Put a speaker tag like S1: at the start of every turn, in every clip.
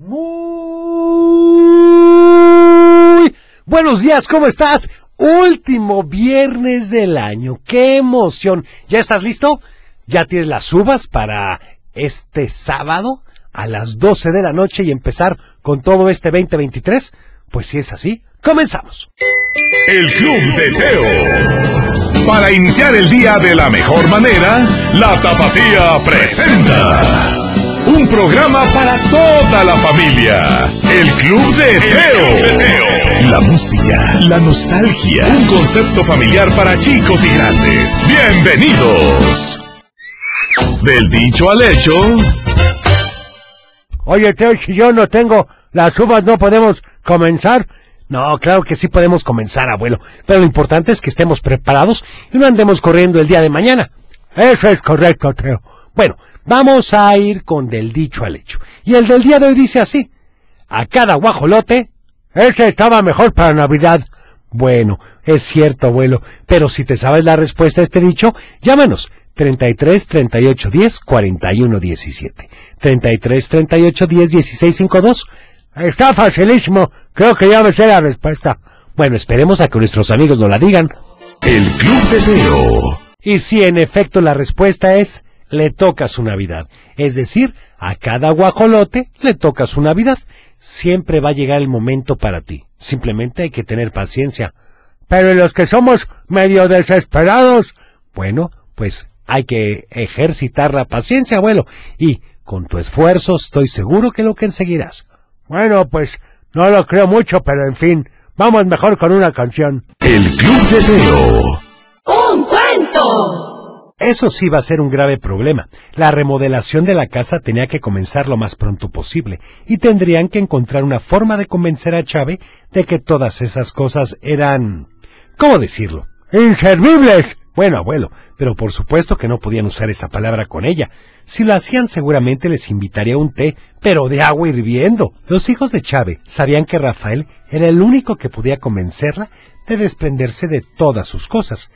S1: Muy buenos días, ¿cómo estás? Último viernes del año, qué emoción. ¿Ya estás listo? ¿Ya tienes las uvas para este sábado a las 12 de la noche y empezar con todo este 2023? Pues si es así, comenzamos.
S2: El Club de Teo. Para iniciar el día de la mejor manera, la Tapatía presenta. Un programa para toda la familia. El Club de Teo. La música, la nostalgia. Un concepto familiar para chicos y grandes. Bienvenidos. Del dicho al hecho.
S1: Oye, Teo, si yo no tengo las uvas, ¿no podemos comenzar? No, claro que sí podemos comenzar, abuelo. Pero lo importante es que estemos preparados y no andemos corriendo el día de mañana. Eso es correcto, Teo. Bueno, vamos a ir con del dicho al hecho. Y el del día de hoy dice así. A cada guajolote, ese estaba mejor para Navidad. Bueno, es cierto, abuelo, pero si te sabes la respuesta a este dicho, llámanos 33 38 10 41 17. 33 38 10 16 52. Está facilísimo. Creo que ya me sé la respuesta. Bueno, esperemos a que nuestros amigos nos la digan.
S2: El Club de Teo.
S1: Y si en efecto la respuesta es le toca su Navidad. Es decir, a cada guajolote le toca su Navidad. Siempre va a llegar el momento para ti. Simplemente hay que tener paciencia. Pero los que somos medio desesperados, bueno, pues hay que ejercitar la paciencia, abuelo. Y con tu esfuerzo estoy seguro que lo conseguirás. Bueno, pues no lo creo mucho, pero en fin, vamos mejor con una canción.
S2: El Club de Teo.
S3: ¡Un cuento!
S1: Eso sí va a ser un grave problema. La remodelación de la casa tenía que comenzar lo más pronto posible y tendrían que encontrar una forma de convencer a Chávez de que todas esas cosas eran... ¿Cómo decirlo? ¡Inservibles! Bueno, abuelo, pero por supuesto que no podían usar esa palabra con ella. Si lo hacían seguramente les invitaría un té, pero de agua hirviendo. Los hijos de Chávez sabían que Rafael era el único que podía convencerla de desprenderse de todas sus cosas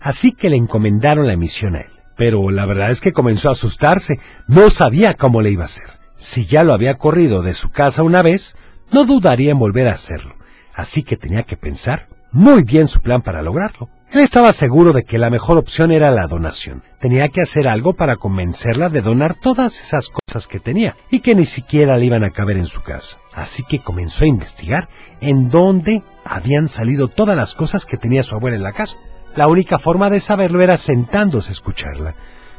S1: así que le encomendaron la misión a él. Pero la verdad es que comenzó a asustarse, no sabía cómo le iba a hacer. Si ya lo había corrido de su casa una vez, no dudaría en volver a hacerlo, así que tenía que pensar muy bien su plan para lograrlo. Él estaba seguro de que la mejor opción era la donación. Tenía que hacer algo para convencerla de donar todas esas cosas que tenía y que ni siquiera le iban a caber en su casa. Así que comenzó a investigar en dónde habían salido todas las cosas que tenía su abuela en la casa. La única forma de saberlo era sentándose a escucharla,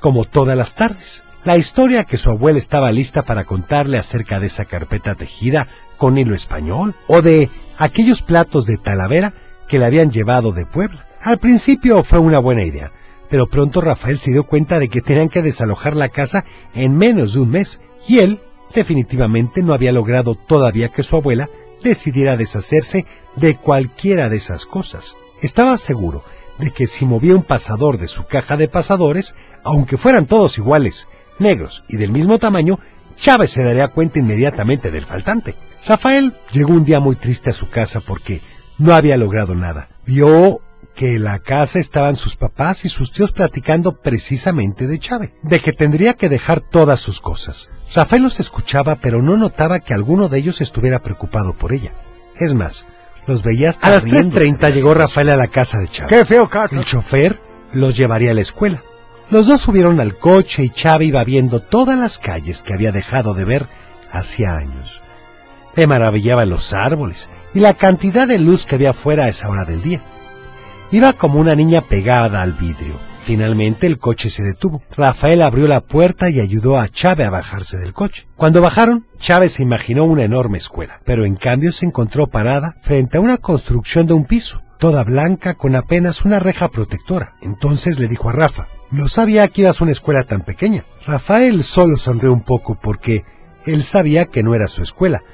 S1: como todas las tardes. La historia que su abuela estaba lista para contarle acerca de esa carpeta tejida con hilo español o de aquellos platos de talavera que le habían llevado de Puebla. Al principio fue una buena idea, pero pronto Rafael se dio cuenta de que tenían que desalojar la casa en menos de un mes y él definitivamente no había logrado todavía que su abuela decidiera deshacerse de cualquiera de esas cosas. Estaba seguro de que si movía un pasador de su caja de pasadores, aunque fueran todos iguales, negros y del mismo tamaño, Chávez se daría cuenta inmediatamente del faltante. Rafael llegó un día muy triste a su casa porque no había logrado nada. Vio que en la casa estaban sus papás y sus tíos platicando precisamente de Chávez, de que tendría que dejar todas sus cosas. Rafael los escuchaba pero no notaba que alguno de ellos estuviera preocupado por ella. Es más, los veías A las 3.30 llegó Rafael a la casa de Chávez.
S4: ¡Qué feo caso!
S1: El chofer los llevaría a la escuela. Los dos subieron al coche y Chávez iba viendo todas las calles que había dejado de ver hacía años. Le maravillaban los árboles y la cantidad de luz que había fuera a esa hora del día. Iba como una niña pegada al vidrio. Finalmente el coche se detuvo. Rafael abrió la puerta y ayudó a Chávez a bajarse del coche. Cuando bajaron, Chávez se imaginó una enorme escuela, pero en cambio se encontró parada frente a una construcción de un piso, toda blanca con apenas una reja protectora. Entonces le dijo a Rafa, no sabía que ibas a una escuela tan pequeña. Rafael solo sonrió un poco porque él sabía que no era su escuela,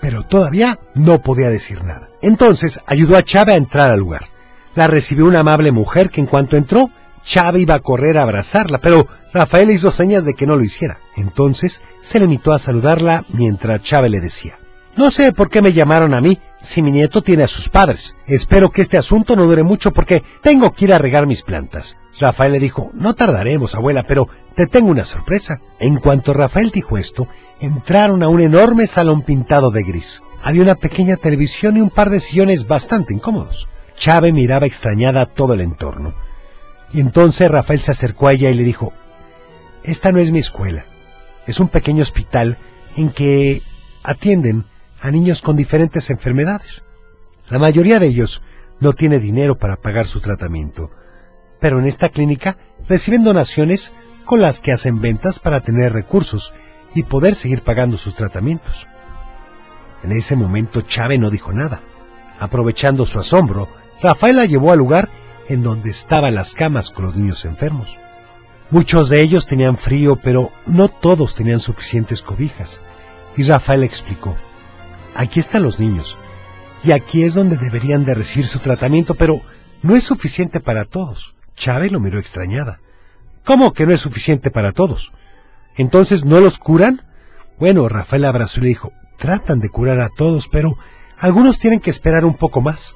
S1: pero todavía no podía decir nada. Entonces ayudó a Chávez a entrar al lugar. La recibió una amable mujer que en cuanto entró Chávez iba a correr a abrazarla, pero Rafael hizo señas de que no lo hiciera. Entonces se limitó a saludarla mientras Chávez le decía, No sé por qué me llamaron a mí, si mi nieto tiene a sus padres. Espero que este asunto no dure mucho porque tengo que ir a regar mis plantas. Rafael le dijo, no tardaremos, abuela, pero te tengo una sorpresa. En cuanto Rafael dijo esto, entraron a un enorme salón pintado de gris. Había una pequeña televisión y un par de sillones bastante incómodos. Chávez miraba extrañada todo el entorno. Y entonces Rafael se acercó a ella y le dijo, Esta no es mi escuela. Es un pequeño hospital en que atienden a niños con diferentes enfermedades. La mayoría de ellos no tiene dinero para pagar su tratamiento, pero en esta clínica reciben donaciones con las que hacen ventas para tener recursos y poder seguir pagando sus tratamientos. En ese momento Chávez no dijo nada. Aprovechando su asombro, Rafael la llevó al lugar en donde estaban las camas con los niños enfermos. Muchos de ellos tenían frío, pero no todos tenían suficientes cobijas. Y Rafael explicó, aquí están los niños, y aquí es donde deberían de recibir su tratamiento, pero no es suficiente para todos. Chávez lo miró extrañada. ¿Cómo que no es suficiente para todos? ¿Entonces no los curan? Bueno, Rafael abrazó y le dijo, tratan de curar a todos, pero algunos tienen que esperar un poco más.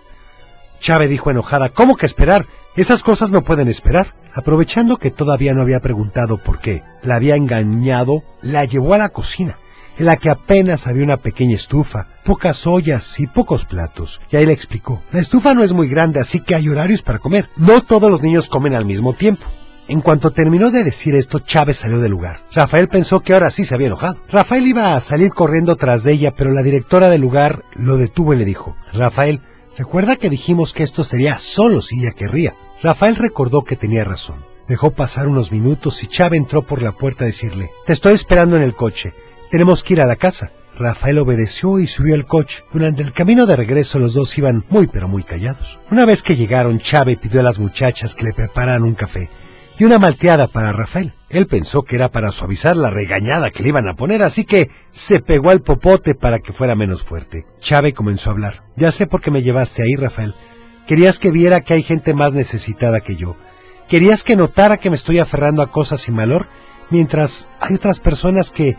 S1: Chávez dijo enojada, ¿cómo que esperar? Esas cosas no pueden esperar. Aprovechando que todavía no había preguntado por qué la había engañado, la llevó a la cocina en la que apenas había una pequeña estufa, pocas ollas y pocos platos. Y ahí le explicó, la estufa no es muy grande, así que hay horarios para comer. No todos los niños comen al mismo tiempo. En cuanto terminó de decir esto, Chávez salió del lugar. Rafael pensó que ahora sí se había enojado. Rafael iba a salir corriendo tras de ella, pero la directora del lugar lo detuvo y le dijo, Rafael, recuerda que dijimos que esto sería solo si ella querría. Rafael recordó que tenía razón. Dejó pasar unos minutos y Chávez entró por la puerta a decirle, te estoy esperando en el coche. Tenemos que ir a la casa. Rafael obedeció y subió al coche. Durante el camino de regreso los dos iban muy pero muy callados. Una vez que llegaron, Chávez pidió a las muchachas que le prepararan un café y una malteada para Rafael. Él pensó que era para suavizar la regañada que le iban a poner, así que se pegó al popote para que fuera menos fuerte. Chávez comenzó a hablar. Ya sé por qué me llevaste ahí, Rafael. Querías que viera que hay gente más necesitada que yo. Querías que notara que me estoy aferrando a cosas sin valor, mientras hay otras personas que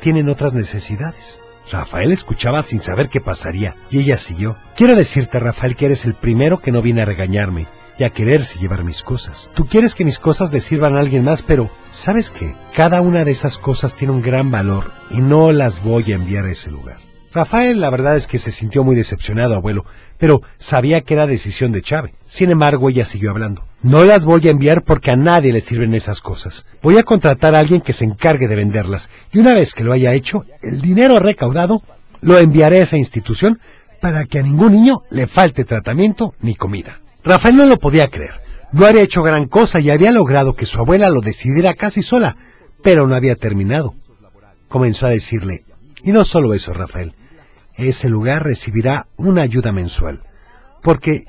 S1: tienen otras necesidades. Rafael escuchaba sin saber qué pasaría, y ella siguió. Quiero decirte, Rafael, que eres el primero que no viene a regañarme y a quererse llevar mis cosas. Tú quieres que mis cosas le sirvan a alguien más, pero ¿sabes qué? Cada una de esas cosas tiene un gran valor y no las voy a enviar a ese lugar. Rafael la verdad es que se sintió muy decepcionado, abuelo, pero sabía que era decisión de Chávez. Sin embargo, ella siguió hablando. No las voy a enviar porque a nadie le sirven esas cosas. Voy a contratar a alguien que se encargue de venderlas y una vez que lo haya hecho, el dinero recaudado lo enviaré a esa institución para que a ningún niño le falte tratamiento ni comida. Rafael no lo podía creer. No había hecho gran cosa y había logrado que su abuela lo decidiera casi sola, pero no había terminado. Comenzó a decirle, y no solo eso, Rafael, ese lugar recibirá una ayuda mensual, porque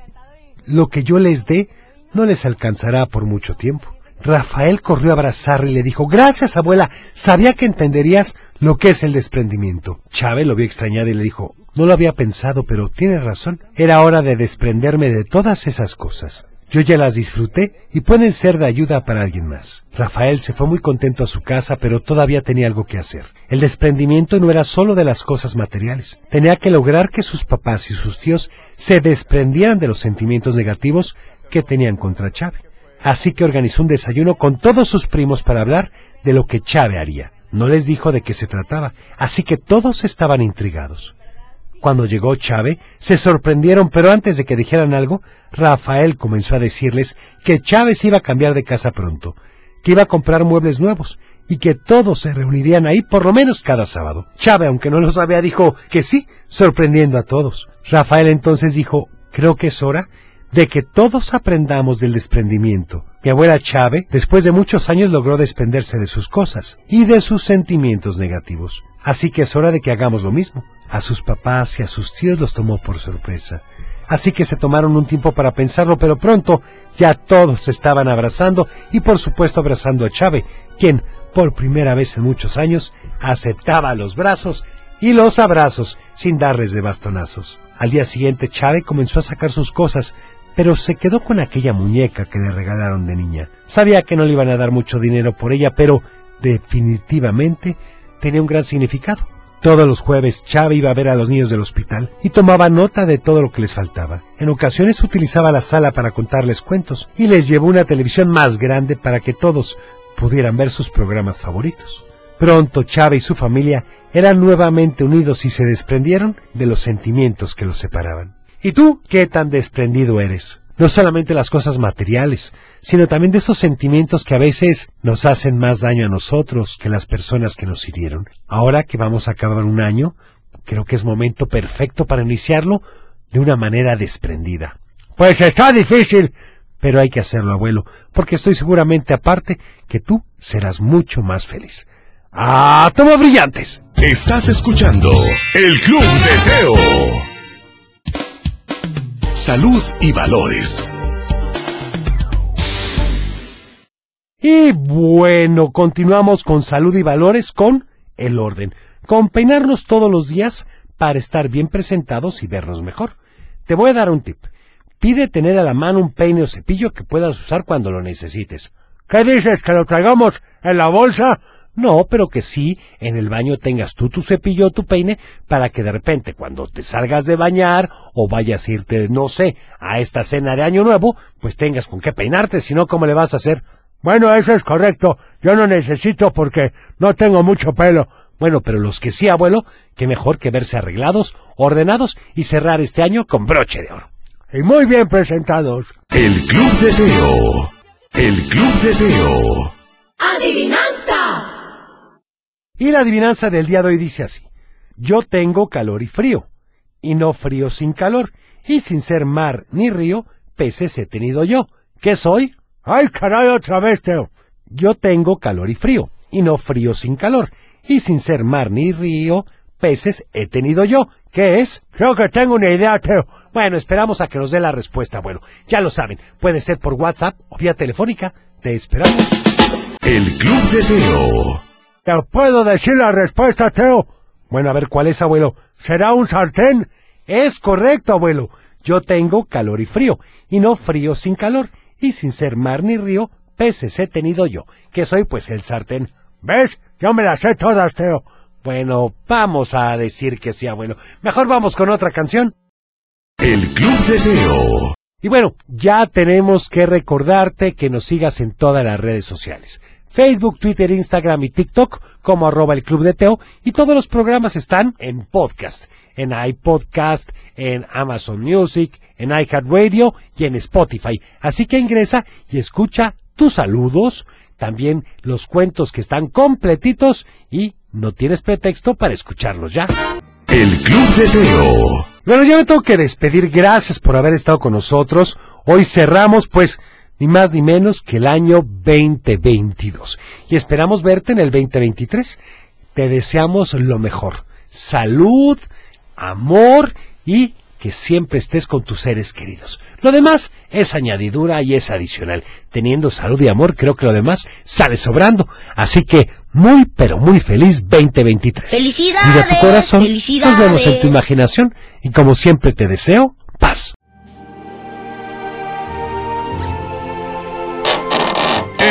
S1: lo que yo les dé no les alcanzará por mucho tiempo. Rafael corrió a abrazarle y le dijo, gracias abuela, sabía que entenderías lo que es el desprendimiento. Chávez lo vio extrañado y le dijo, no lo había pensado, pero tienes razón, era hora de desprenderme de todas esas cosas. Yo ya las disfruté y pueden ser de ayuda para alguien más. Rafael se fue muy contento a su casa, pero todavía tenía algo que hacer. El desprendimiento no era solo de las cosas materiales. Tenía que lograr que sus papás y sus tíos se desprendieran de los sentimientos negativos que tenían contra Chávez. Así que organizó un desayuno con todos sus primos para hablar de lo que Chávez haría. No les dijo de qué se trataba, así que todos estaban intrigados. Cuando llegó Chávez, se sorprendieron, pero antes de que dijeran algo, Rafael comenzó a decirles que Chávez iba a cambiar de casa pronto, que iba a comprar muebles nuevos y que todos se reunirían ahí por lo menos cada sábado. Chávez, aunque no lo sabía, dijo que sí, sorprendiendo a todos. Rafael entonces dijo, creo que es hora de que todos aprendamos del desprendimiento. Mi abuela Chávez, después de muchos años, logró desprenderse de sus cosas y de sus sentimientos negativos. Así que es hora de que hagamos lo mismo. A sus papás y a sus tíos los tomó por sorpresa. Así que se tomaron un tiempo para pensarlo, pero pronto ya todos estaban abrazando y por supuesto abrazando a Chávez, quien, por primera vez en muchos años, aceptaba los brazos y los abrazos sin darles de bastonazos. Al día siguiente Chávez comenzó a sacar sus cosas, pero se quedó con aquella muñeca que le regalaron de niña. Sabía que no le iban a dar mucho dinero por ella, pero definitivamente tenía un gran significado. Todos los jueves Chava iba a ver a los niños del hospital y tomaba nota de todo lo que les faltaba. En ocasiones utilizaba la sala para contarles cuentos y les llevó una televisión más grande para que todos pudieran ver sus programas favoritos. Pronto Chava y su familia eran nuevamente unidos y se desprendieron de los sentimientos que los separaban. ¿Y tú qué tan desprendido eres? No solamente las cosas materiales, sino también de esos sentimientos que a veces nos hacen más daño a nosotros que las personas que nos hirieron. Ahora que vamos a acabar un año, creo que es momento perfecto para iniciarlo de una manera desprendida. Pues está difícil, pero hay que hacerlo, abuelo, porque estoy seguramente aparte que tú serás mucho más feliz. ¡Ah, toma brillantes!
S2: Estás escuchando El Club de Teo. Salud y valores.
S1: Y bueno, continuamos con salud y valores con el orden, con peinarnos todos los días para estar bien presentados y vernos mejor. Te voy a dar un tip. Pide tener a la mano un peine o cepillo que puedas usar cuando lo necesites. ¿Qué dices? ¿Que lo traigamos en la bolsa? No, pero que sí en el baño tengas tú tu cepillo o tu peine para que de repente cuando te salgas de bañar o vayas a irte, no sé, a esta cena de año nuevo, pues tengas con qué peinarte, si no, ¿cómo le vas a hacer? Bueno, eso es correcto. Yo no necesito porque no tengo mucho pelo. Bueno, pero los que sí, abuelo, qué mejor que verse arreglados, ordenados y cerrar este año con broche de oro. Y muy bien presentados.
S2: El Club de Teo. El Club de Teo.
S3: Adivinanza.
S1: Y la adivinanza del día de hoy dice así. Yo tengo calor y frío, y no frío sin calor, y sin ser mar ni río, peces he tenido yo. ¿Qué soy? ¡Ay, caray, otra vez, Teo! Yo tengo calor y frío, y no frío sin calor, y sin ser mar ni río, peces he tenido yo. ¿Qué es? Creo que tengo una idea, Teo. Bueno, esperamos a que nos dé la respuesta, abuelo. Ya lo saben, puede ser por WhatsApp o vía telefónica. Te esperamos.
S2: El Club de Teo.
S1: ¿Te puedo decir la respuesta, Teo? Bueno, a ver, ¿cuál es, abuelo? ¿Será un sartén? Es correcto, abuelo. Yo tengo calor y frío, y no frío sin calor, y sin ser mar ni río, peces he tenido yo, que soy pues el sartén. ¿Ves? Yo me las sé todas, Teo. Bueno, vamos a decir que sí, abuelo. Mejor vamos con otra canción.
S2: El Club de Teo.
S1: Y bueno, ya tenemos que recordarte que nos sigas en todas las redes sociales. Facebook, Twitter, Instagram y TikTok como arroba el Club de Teo y todos los programas están en podcast, en iPodcast, en Amazon Music, en iHeartRadio y en Spotify. Así que ingresa y escucha tus saludos, también los cuentos que están completitos y no tienes pretexto para escucharlos ya.
S2: El Club de Teo.
S1: Bueno, ya me tengo que despedir. Gracias por haber estado con nosotros. Hoy cerramos, pues, ni más ni menos que el año 2022. Y esperamos verte en el 2023. Te deseamos lo mejor. Salud, amor y que siempre estés con tus seres queridos. Lo demás es añadidura y es adicional. Teniendo salud y amor, creo que lo demás sale sobrando. Así que muy, pero muy feliz 2023.
S4: ¡Felicidades!
S1: Mira tu corazón,
S4: ¡Felicidades!
S1: nos vemos en tu imaginación y como siempre te deseo paz.